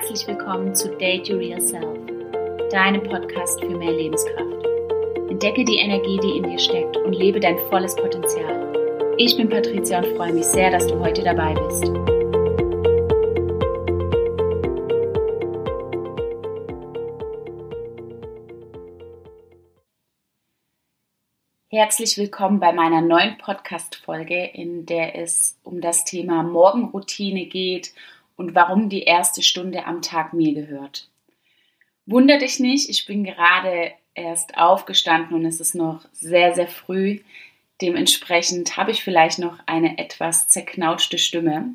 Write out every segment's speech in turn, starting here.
Herzlich willkommen zu Date Your Real Self, deinem Podcast für mehr Lebenskraft. Entdecke die Energie, die in dir steckt und lebe dein volles Potenzial. Ich bin Patricia und freue mich sehr, dass du heute dabei bist. Herzlich willkommen bei meiner neuen Podcast-Folge, in der es um das Thema Morgenroutine geht und warum die erste Stunde am Tag mir gehört. Wunder dich nicht, ich bin gerade erst aufgestanden und es ist noch sehr, sehr früh. Dementsprechend habe ich vielleicht noch eine etwas zerknautschte Stimme.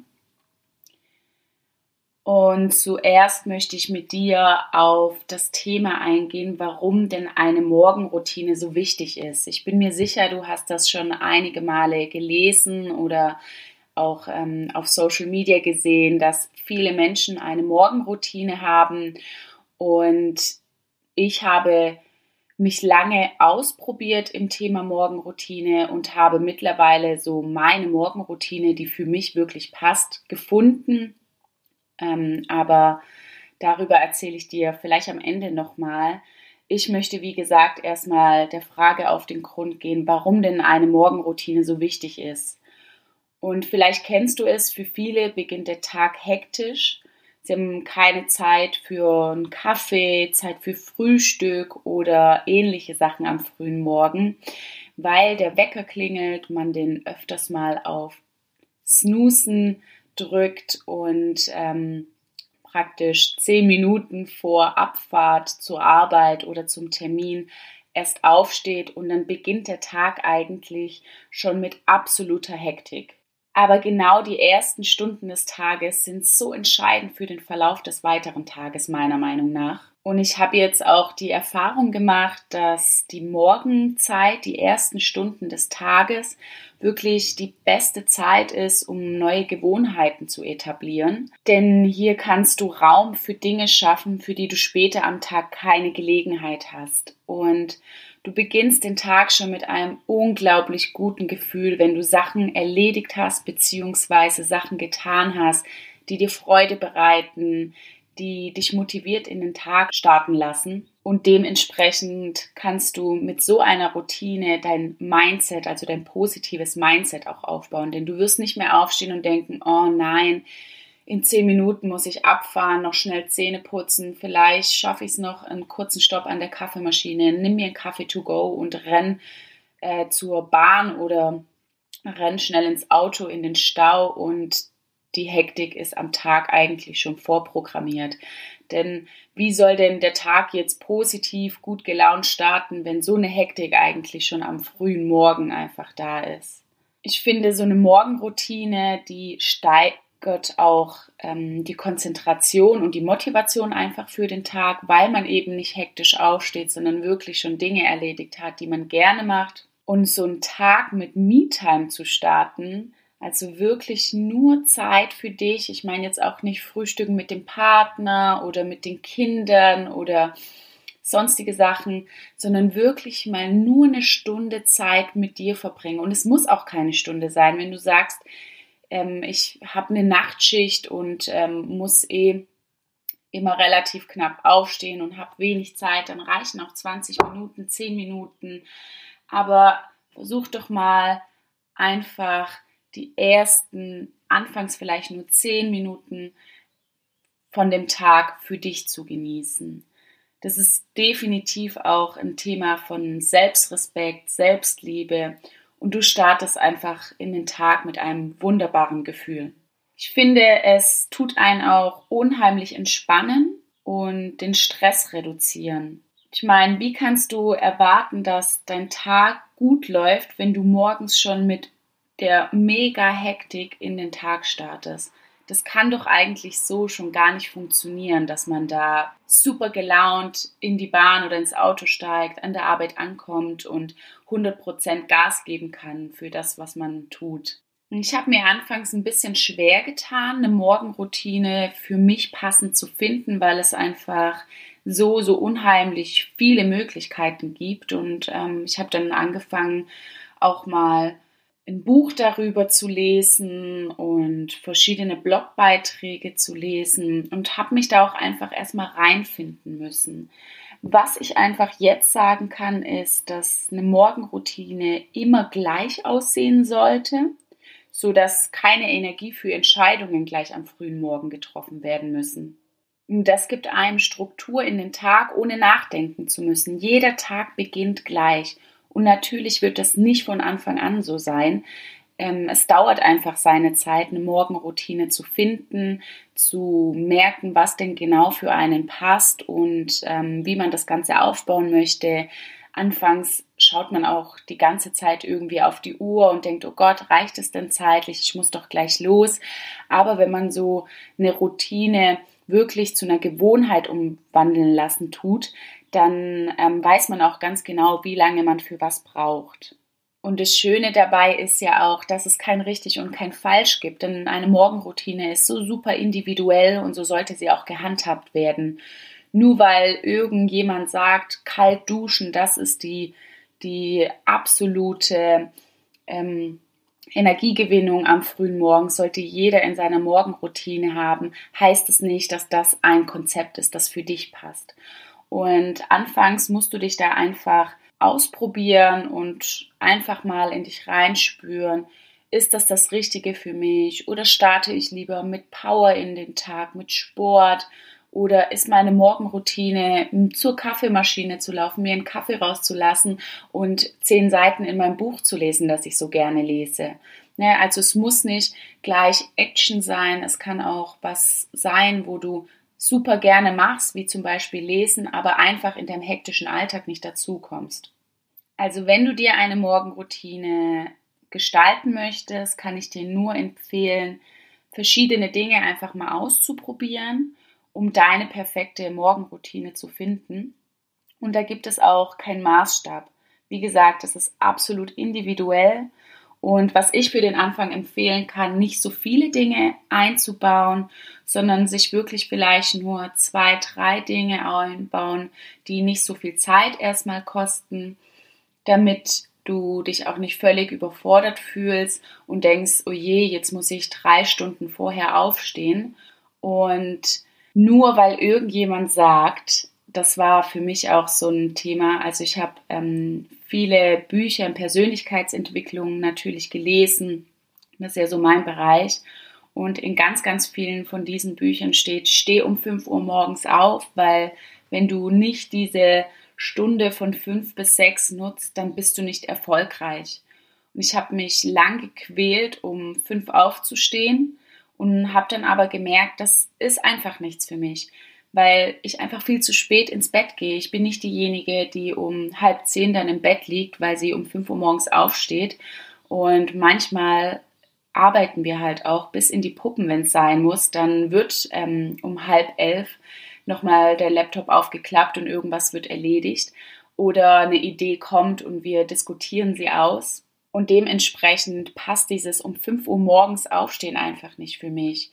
Und zuerst möchte ich mit dir auf das Thema eingehen, warum denn eine Morgenroutine so wichtig ist. Ich bin mir sicher, du hast das schon einige Male gelesen oder auch ähm, auf Social Media gesehen, dass viele Menschen eine Morgenroutine haben und ich habe mich lange ausprobiert im Thema Morgenroutine und habe mittlerweile so meine Morgenroutine, die für mich wirklich passt, gefunden. Ähm, aber darüber erzähle ich dir vielleicht am Ende nochmal. Ich möchte, wie gesagt, erstmal der Frage auf den Grund gehen, warum denn eine Morgenroutine so wichtig ist. Und vielleicht kennst du es, für viele beginnt der Tag hektisch. Sie haben keine Zeit für einen Kaffee, Zeit für Frühstück oder ähnliche Sachen am frühen Morgen, weil der Wecker klingelt, man den öfters mal auf Snoosen drückt und ähm, praktisch zehn Minuten vor Abfahrt zur Arbeit oder zum Termin erst aufsteht und dann beginnt der Tag eigentlich schon mit absoluter Hektik. Aber genau die ersten Stunden des Tages sind so entscheidend für den Verlauf des weiteren Tages, meiner Meinung nach. Und ich habe jetzt auch die Erfahrung gemacht, dass die Morgenzeit, die ersten Stunden des Tages, wirklich die beste Zeit ist, um neue Gewohnheiten zu etablieren. Denn hier kannst du Raum für Dinge schaffen, für die du später am Tag keine Gelegenheit hast. Und Du beginnst den Tag schon mit einem unglaublich guten Gefühl, wenn du Sachen erledigt hast, beziehungsweise Sachen getan hast, die dir Freude bereiten, die dich motiviert in den Tag starten lassen. Und dementsprechend kannst du mit so einer Routine dein Mindset, also dein positives Mindset auch aufbauen. Denn du wirst nicht mehr aufstehen und denken, oh nein, in zehn Minuten muss ich abfahren, noch schnell Zähne putzen, vielleicht schaffe ich es noch einen kurzen Stopp an der Kaffeemaschine, nimm mir einen Kaffee to go und renn äh, zur Bahn oder renn schnell ins Auto in den Stau und die Hektik ist am Tag eigentlich schon vorprogrammiert. Denn wie soll denn der Tag jetzt positiv, gut gelaunt starten, wenn so eine Hektik eigentlich schon am frühen Morgen einfach da ist? Ich finde, so eine Morgenroutine, die Gott auch ähm, die Konzentration und die Motivation einfach für den Tag, weil man eben nicht hektisch aufsteht, sondern wirklich schon Dinge erledigt hat, die man gerne macht. Und so einen Tag mit Me-Time zu starten, also wirklich nur Zeit für dich. Ich meine jetzt auch nicht Frühstücken mit dem Partner oder mit den Kindern oder sonstige Sachen, sondern wirklich mal nur eine Stunde Zeit mit dir verbringen. Und es muss auch keine Stunde sein, wenn du sagst, ähm, ich habe eine Nachtschicht und ähm, muss eh immer relativ knapp aufstehen und habe wenig Zeit, dann reichen auch 20 Minuten, 10 Minuten. Aber versuch doch mal einfach die ersten, anfangs vielleicht nur 10 Minuten von dem Tag für dich zu genießen. Das ist definitiv auch ein Thema von Selbstrespekt, Selbstliebe und du startest einfach in den Tag mit einem wunderbaren Gefühl. Ich finde, es tut einen auch unheimlich entspannen und den Stress reduzieren. Ich meine, wie kannst du erwarten, dass dein Tag gut läuft, wenn du morgens schon mit der mega Hektik in den Tag startest? das kann doch eigentlich so schon gar nicht funktionieren, dass man da super gelaunt in die Bahn oder ins Auto steigt, an der Arbeit ankommt und 100% Gas geben kann für das, was man tut. Ich habe mir anfangs ein bisschen schwer getan, eine Morgenroutine für mich passend zu finden, weil es einfach so, so unheimlich viele Möglichkeiten gibt. Und ähm, ich habe dann angefangen, auch mal ein Buch darüber zu lesen und verschiedene Blogbeiträge zu lesen und habe mich da auch einfach erstmal reinfinden müssen. Was ich einfach jetzt sagen kann, ist, dass eine Morgenroutine immer gleich aussehen sollte, so dass keine Energie für Entscheidungen gleich am frühen Morgen getroffen werden müssen. Das gibt einem Struktur in den Tag, ohne nachdenken zu müssen. Jeder Tag beginnt gleich und natürlich wird das nicht von Anfang an so sein. Ähm, es dauert einfach seine Zeit, eine Morgenroutine zu finden, zu merken, was denn genau für einen passt und ähm, wie man das Ganze aufbauen möchte. Anfangs schaut man auch die ganze Zeit irgendwie auf die Uhr und denkt, oh Gott, reicht es denn zeitlich? Ich muss doch gleich los. Aber wenn man so eine Routine wirklich zu einer Gewohnheit umwandeln lassen tut, dann ähm, weiß man auch ganz genau, wie lange man für was braucht. Und das Schöne dabei ist ja auch, dass es kein richtig und kein falsch gibt, denn eine Morgenroutine ist so super individuell und so sollte sie auch gehandhabt werden. Nur weil irgendjemand sagt, kalt duschen, das ist die, die absolute ähm, Energiegewinnung am frühen Morgen sollte jeder in seiner Morgenroutine haben, heißt es nicht, dass das ein Konzept ist, das für dich passt. Und anfangs musst du dich da einfach ausprobieren und einfach mal in dich reinspüren. Ist das das Richtige für mich? Oder starte ich lieber mit Power in den Tag, mit Sport? Oder ist meine Morgenroutine, zur Kaffeemaschine zu laufen, mir einen Kaffee rauszulassen und zehn Seiten in meinem Buch zu lesen, das ich so gerne lese? Ne, also es muss nicht gleich Action sein, es kann auch was sein, wo du super gerne machst, wie zum Beispiel lesen, aber einfach in deinem hektischen Alltag nicht dazu kommst. Also wenn du dir eine Morgenroutine gestalten möchtest, kann ich dir nur empfehlen, verschiedene Dinge einfach mal auszuprobieren, um deine perfekte Morgenroutine zu finden. Und da gibt es auch keinen Maßstab. Wie gesagt, das ist absolut individuell und was ich für den Anfang empfehlen kann, nicht so viele Dinge einzubauen, sondern sich wirklich vielleicht nur zwei, drei Dinge einbauen, die nicht so viel Zeit erstmal kosten, damit du dich auch nicht völlig überfordert fühlst und denkst, oh je, jetzt muss ich drei Stunden vorher aufstehen. Und nur weil irgendjemand sagt, das war für mich auch so ein Thema. Also ich habe ähm, viele Bücher in Persönlichkeitsentwicklung natürlich gelesen. Das ist ja so mein Bereich. Und in ganz, ganz vielen von diesen Büchern steht, steh um 5 Uhr morgens auf, weil wenn du nicht diese Stunde von 5 bis 6 nutzt, dann bist du nicht erfolgreich. Und ich habe mich lang gequält, um 5 aufzustehen und habe dann aber gemerkt, das ist einfach nichts für mich weil ich einfach viel zu spät ins Bett gehe. Ich bin nicht diejenige, die um halb zehn dann im Bett liegt, weil sie um fünf Uhr morgens aufsteht. Und manchmal arbeiten wir halt auch bis in die Puppen, wenn es sein muss. Dann wird ähm, um halb elf nochmal der Laptop aufgeklappt und irgendwas wird erledigt. Oder eine Idee kommt und wir diskutieren sie aus. Und dementsprechend passt dieses um 5 Uhr morgens aufstehen einfach nicht für mich.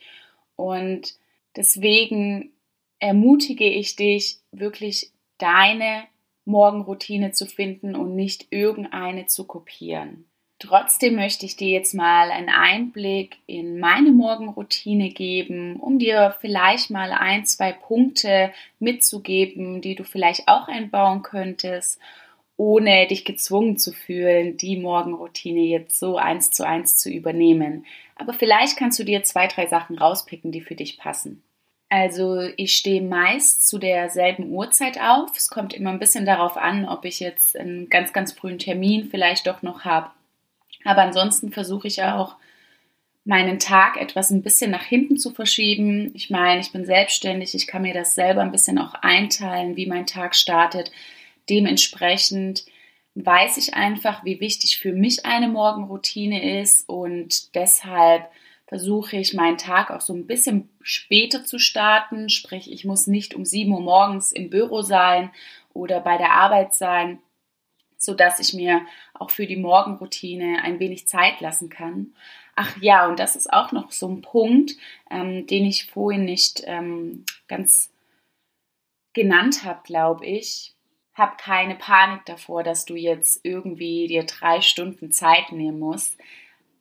Und deswegen ermutige ich dich, wirklich deine Morgenroutine zu finden und nicht irgendeine zu kopieren. Trotzdem möchte ich dir jetzt mal einen Einblick in meine Morgenroutine geben, um dir vielleicht mal ein, zwei Punkte mitzugeben, die du vielleicht auch einbauen könntest, ohne dich gezwungen zu fühlen, die Morgenroutine jetzt so eins zu eins zu übernehmen. Aber vielleicht kannst du dir zwei, drei Sachen rauspicken, die für dich passen. Also ich stehe meist zu derselben Uhrzeit auf. Es kommt immer ein bisschen darauf an, ob ich jetzt einen ganz, ganz frühen Termin vielleicht doch noch habe. Aber ansonsten versuche ich auch, meinen Tag etwas ein bisschen nach hinten zu verschieben. Ich meine, ich bin selbstständig, ich kann mir das selber ein bisschen auch einteilen, wie mein Tag startet. Dementsprechend weiß ich einfach, wie wichtig für mich eine Morgenroutine ist und deshalb versuche ich meinen Tag auch so ein bisschen später zu starten. Sprich, ich muss nicht um 7 Uhr morgens im Büro sein oder bei der Arbeit sein, sodass ich mir auch für die Morgenroutine ein wenig Zeit lassen kann. Ach ja, und das ist auch noch so ein Punkt, ähm, den ich vorhin nicht ähm, ganz genannt habe, glaube ich hab keine Panik davor, dass du jetzt irgendwie dir drei Stunden Zeit nehmen musst.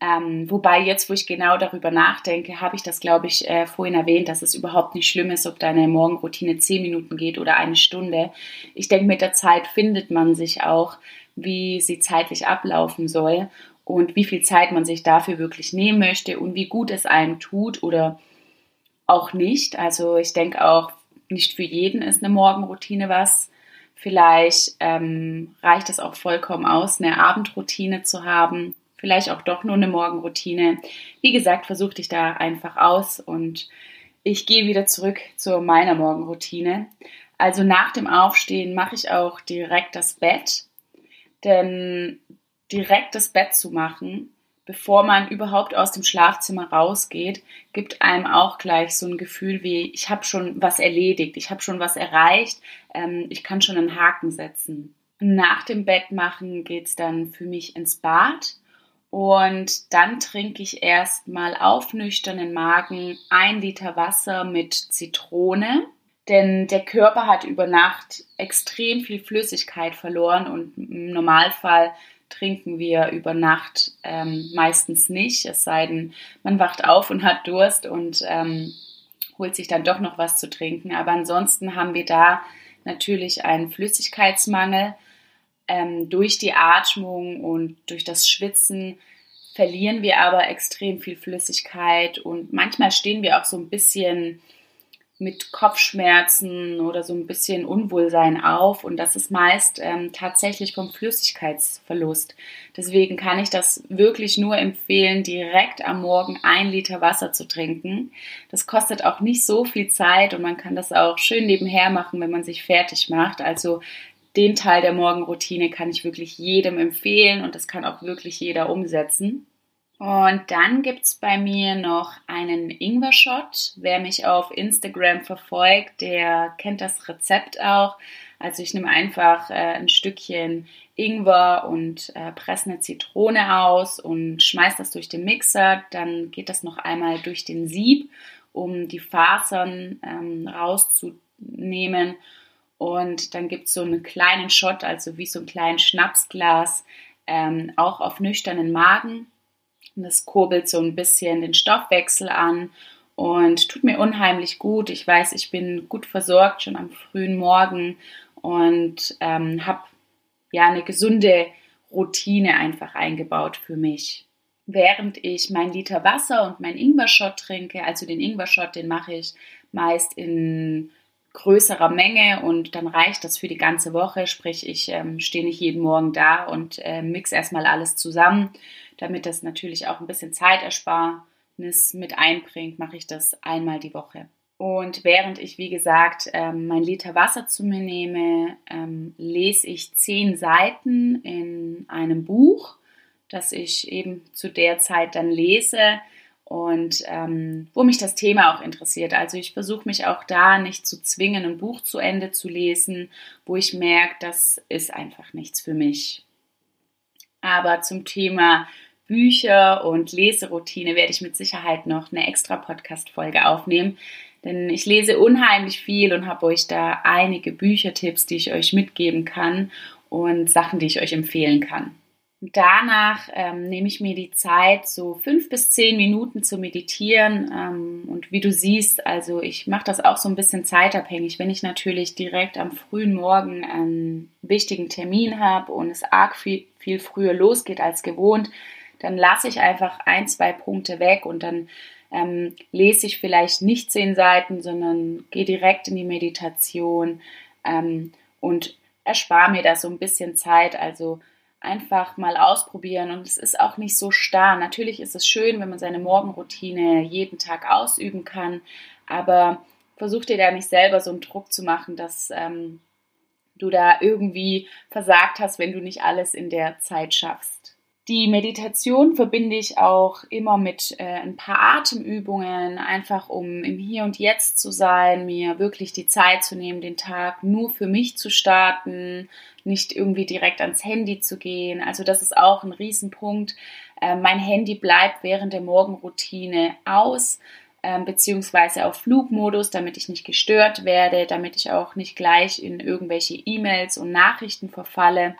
Ähm, wobei jetzt, wo ich genau darüber nachdenke, habe ich das, glaube ich, äh, vorhin erwähnt, dass es überhaupt nicht schlimm ist, ob deine Morgenroutine zehn Minuten geht oder eine Stunde. Ich denke, mit der Zeit findet man sich auch, wie sie zeitlich ablaufen soll und wie viel Zeit man sich dafür wirklich nehmen möchte und wie gut es einem tut oder auch nicht. Also ich denke auch, nicht für jeden ist eine Morgenroutine was. Vielleicht ähm, reicht es auch vollkommen aus, eine Abendroutine zu haben vielleicht auch doch nur eine Morgenroutine. Wie gesagt, versuch dich da einfach aus und ich gehe wieder zurück zu meiner Morgenroutine. Also nach dem Aufstehen mache ich auch direkt das Bett, denn direkt das Bett zu machen, bevor man überhaupt aus dem Schlafzimmer rausgeht, gibt einem auch gleich so ein Gefühl wie, ich habe schon was erledigt, ich habe schon was erreicht, ähm, ich kann schon einen Haken setzen. Nach dem Bett machen geht es dann für mich ins Bad und dann trinke ich erstmal auf nüchternen Magen ein Liter Wasser mit Zitrone. Denn der Körper hat über Nacht extrem viel Flüssigkeit verloren und im Normalfall trinken wir über Nacht ähm, meistens nicht, es sei denn, man wacht auf und hat Durst und ähm, holt sich dann doch noch was zu trinken. Aber ansonsten haben wir da natürlich einen Flüssigkeitsmangel ähm, durch die Atmung und durch das Schwitzen verlieren wir aber extrem viel Flüssigkeit und manchmal stehen wir auch so ein bisschen mit Kopfschmerzen oder so ein bisschen Unwohlsein auf und das ist meist ähm, tatsächlich vom Flüssigkeitsverlust. Deswegen kann ich das wirklich nur empfehlen, direkt am Morgen ein Liter Wasser zu trinken. Das kostet auch nicht so viel Zeit und man kann das auch schön nebenher machen, wenn man sich fertig macht. Also den Teil der Morgenroutine kann ich wirklich jedem empfehlen und das kann auch wirklich jeder umsetzen. Und dann gibt es bei mir noch einen Ingwer-Shot. Wer mich auf Instagram verfolgt, der kennt das Rezept auch. Also ich nehme einfach äh, ein Stückchen Ingwer und äh, presse eine Zitrone aus und schmeiße das durch den Mixer. Dann geht das noch einmal durch den Sieb, um die Fasern ähm, rauszunehmen. Und dann gibt es so einen kleinen Shot, also wie so ein kleines Schnapsglas, ähm, auch auf nüchternen Magen. Und das kurbelt so ein bisschen den Stoffwechsel an und tut mir unheimlich gut. Ich weiß, ich bin gut versorgt schon am frühen Morgen und ähm, habe ja eine gesunde Routine einfach eingebaut für mich. Während ich mein Liter Wasser und mein Ingwer-Shot trinke, also den Ingwer-Shot, den mache ich meist in größerer Menge und dann reicht das für die ganze Woche. Sprich, ich ähm, stehe nicht jeden Morgen da und äh, mix erstmal alles zusammen. Damit das natürlich auch ein bisschen Zeitersparnis mit einbringt, mache ich das einmal die Woche. Und während ich, wie gesagt, ähm, mein Liter Wasser zu mir nehme, ähm, lese ich zehn Seiten in einem Buch, das ich eben zu der Zeit dann lese und ähm, wo mich das Thema auch interessiert. Also ich versuche mich auch da nicht zu zwingen, ein Buch zu Ende zu lesen, wo ich merke, das ist einfach nichts für mich. Aber zum Thema Bücher und Leseroutine werde ich mit Sicherheit noch eine extra Podcast-Folge aufnehmen. Denn ich lese unheimlich viel und habe euch da einige Büchertipps, die ich euch mitgeben kann und Sachen, die ich euch empfehlen kann. Danach ähm, nehme ich mir die Zeit, so fünf bis zehn Minuten zu meditieren. Ähm, und wie du siehst, also ich mache das auch so ein bisschen zeitabhängig. Wenn ich natürlich direkt am frühen Morgen einen wichtigen Termin habe und es arg viel, viel früher losgeht als gewohnt, dann lasse ich einfach ein, zwei Punkte weg und dann ähm, lese ich vielleicht nicht zehn Seiten, sondern gehe direkt in die Meditation ähm, und erspare mir da so ein bisschen Zeit. Also einfach mal ausprobieren und es ist auch nicht so starr. Natürlich ist es schön, wenn man seine Morgenroutine jeden Tag ausüben kann, aber versuch dir da nicht selber so einen Druck zu machen, dass ähm, du da irgendwie versagt hast, wenn du nicht alles in der Zeit schaffst. Die Meditation verbinde ich auch immer mit äh, ein paar Atemübungen, einfach um im Hier und Jetzt zu sein, mir wirklich die Zeit zu nehmen, den Tag nur für mich zu starten, nicht irgendwie direkt ans Handy zu gehen. Also das ist auch ein Riesenpunkt. Äh, mein Handy bleibt während der Morgenroutine aus. ähm, beziehungsweise auf Flugmodus, damit ich nicht gestört werde, damit ich auch nicht gleich in irgendwelche E-Mails und Nachrichten verfalle.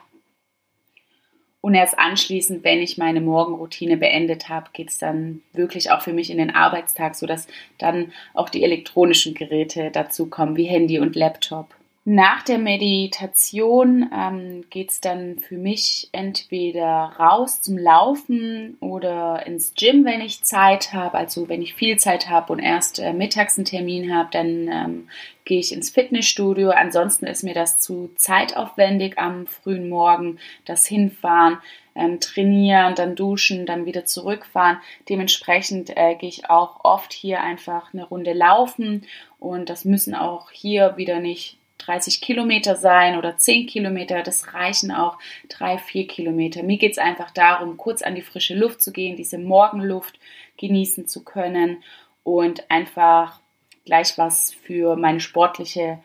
Und erst anschließend, wenn ich meine Morgenroutine beendet habe, geht es dann wirklich auch für mich in den Arbeitstag, sodass dann auch die elektronischen Geräte dazu kommen, wie Handy und Laptop. Nach der Meditation ähm, geht es dann für mich entweder raus zum Laufen oder ins Gym, wenn ich Zeit habe. Also wenn ich viel Zeit habe und erst äh, mittags einen Termin habe, dann ähm, gehe ich ins Fitnessstudio. Ansonsten ist mir das zu zeitaufwendig am frühen Morgen, das Hinfahren, ähm, trainieren, dann duschen, dann wieder zurückfahren. Dementsprechend äh, gehe ich auch oft hier einfach eine Runde laufen und das müssen auch hier wieder nicht 30 Kilometer sein oder 10 Kilometer, das reichen auch 3, 4 Kilometer. Mir geht es einfach darum, kurz an die frische Luft zu gehen, diese Morgenluft genießen zu können und einfach gleich was für meine sportliche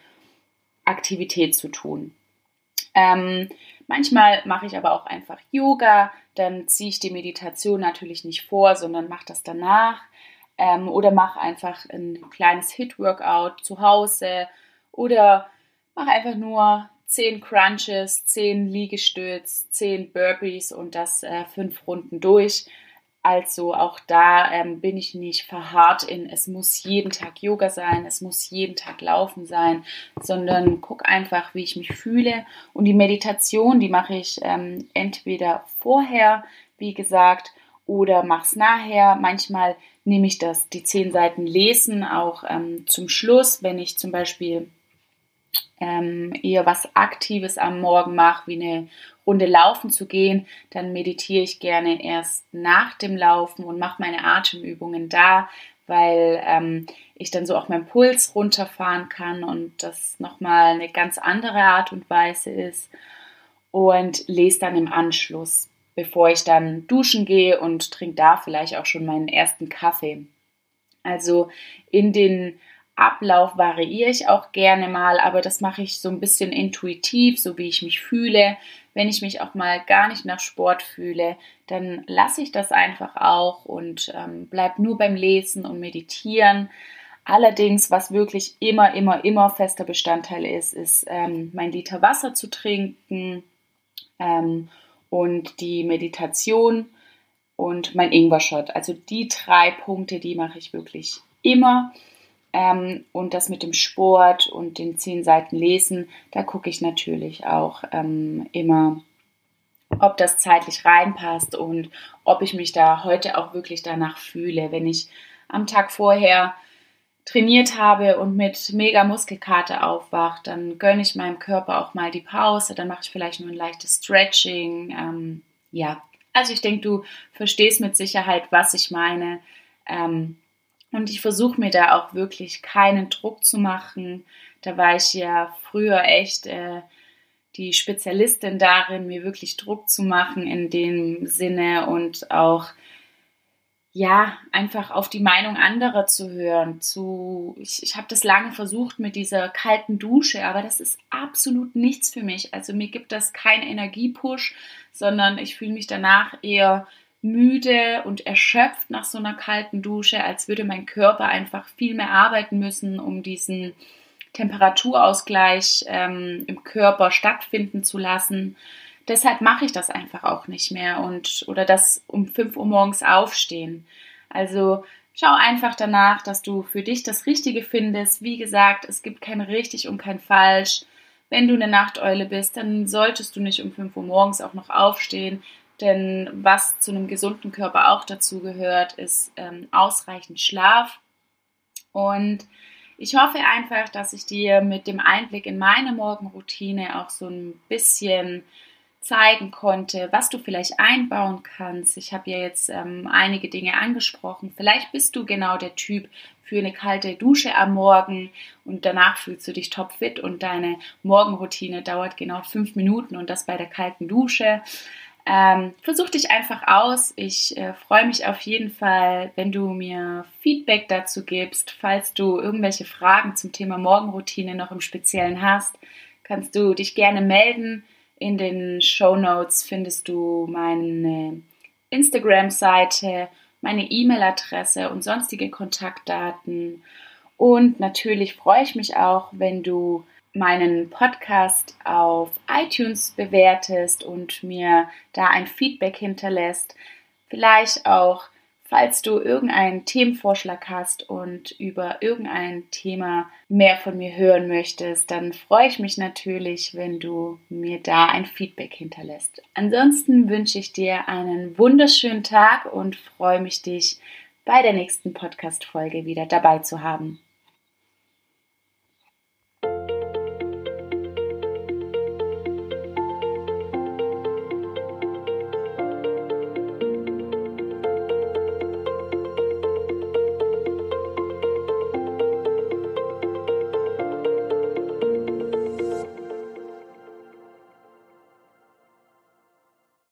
Aktivität zu tun. Ähm, manchmal mache ich aber auch einfach Yoga, dann ziehe ich die Meditation natürlich nicht vor, sondern mache das danach. Ähm, oder mache einfach ein kleines Hit-Workout zu Hause oder Mach einfach nur 10 Crunches, 10 Liegestütz, 10 Burpees und das äh, fünf Runden durch. Also auch da ähm, bin ich nicht verharrt in, es muss jeden Tag Yoga sein, es muss jeden Tag Laufen sein, sondern guck einfach, wie ich mich fühle. Und die Meditation, die mache ich ähm, entweder vorher, wie gesagt, oder mach's nachher. Manchmal nehme ich das, die zehn Seiten Lesen auch ähm, zum Schluss, wenn ich zum Beispiel ähm, eher was Aktives am Morgen mache, wie eine Runde laufen zu gehen, dann meditiere ich gerne erst nach dem Laufen und mache meine Atemübungen da, weil ähm, ich dann so auch meinen Puls runterfahren kann und das nochmal eine ganz andere Art und Weise ist. Und lese dann im Anschluss, bevor ich dann duschen gehe und trinke da vielleicht auch schon meinen ersten Kaffee. Also in den Ablauf variiere ich auch gerne mal, aber das mache ich so ein bisschen intuitiv, so wie ich mich fühle. Wenn ich mich auch mal gar nicht nach Sport fühle, dann lasse ich das einfach auch und ähm, bleib nur beim Lesen und Meditieren. Allerdings, was wirklich immer, immer, immer fester Bestandteil ist, ist ähm, mein Liter Wasser zu trinken ähm, und die Meditation und mein Ingwer-Shot. Also die drei Punkte, die mache ich wirklich immer. Ähm, und das mit dem Sport und den zehn Seiten Lesen, da gucke ich natürlich auch ähm, immer, ob das zeitlich reinpasst und ob ich mich da heute auch wirklich danach fühle. Wenn ich am Tag vorher trainiert habe und mit mega Muskelkater aufwache, dann gönne ich meinem Körper auch mal die Pause, dann mache ich vielleicht nur ein leichtes Stretching. Ähm, ja, also ich denke, du verstehst mit Sicherheit, was ich meine. Ähm, und ich versuche mir da auch wirklich keinen Druck zu machen. Da war ich ja früher echt äh, die Spezialistin darin, mir wirklich Druck zu machen in dem Sinne und auch ja, einfach auf die Meinung anderer zu hören. Zu, ich, ich habe das lange versucht mit dieser kalten Dusche, aber das ist absolut nichts für mich. Also mir gibt das keinen Energiepush, sondern ich fühle mich danach eher müde und erschöpft nach so einer kalten Dusche, als würde mein Körper einfach viel mehr arbeiten müssen, um diesen Temperaturausgleich ähm, im Körper stattfinden zu lassen. Deshalb mache ich das einfach auch nicht mehr und oder das um 5 Uhr morgens aufstehen. Also schau einfach danach, dass du für dich das Richtige findest. Wie gesagt, es gibt kein richtig und kein falsch. Wenn du eine Nachteule bist, dann solltest du nicht um 5 Uhr morgens auch noch aufstehen. Denn was zu einem gesunden Körper auch dazu gehört, ist ähm, ausreichend Schlaf. Und ich hoffe einfach, dass ich dir mit dem Einblick in meine Morgenroutine auch so ein bisschen zeigen konnte, was du vielleicht einbauen kannst. Ich habe ja jetzt ähm, einige Dinge angesprochen. Vielleicht bist du genau der Typ für eine kalte Dusche am Morgen und danach fühlst du dich topfit und deine Morgenroutine dauert genau fünf Minuten und das bei der kalten Dusche. Ähm, versuch dich einfach aus. Ich äh, freue mich auf jeden Fall, wenn du mir Feedback dazu gibst. Falls du irgendwelche Fragen zum Thema Morgenroutine noch im Speziellen hast, kannst du dich gerne melden. In den Show Notes findest du meine Instagram-Seite meine E-Mail-Adresse und sonstige Kontaktdaten. Und natürlich freue ich mich auch, wenn du meinen Podcast auf iTunes bewertest und mir da ein Feedback hinterlässt. Vielleicht auch, falls du irgendeinen Themenvorschlag hast und über irgendein Thema mehr von mir hören möchtest, dann freue ich mich natürlich, wenn du mir da ein Feedback hinterlässt. Ansonsten wünsche ich dir einen wunderschönen Tag und freue mich, dich bei der nächsten Podcast-Folge wieder dabei zu haben.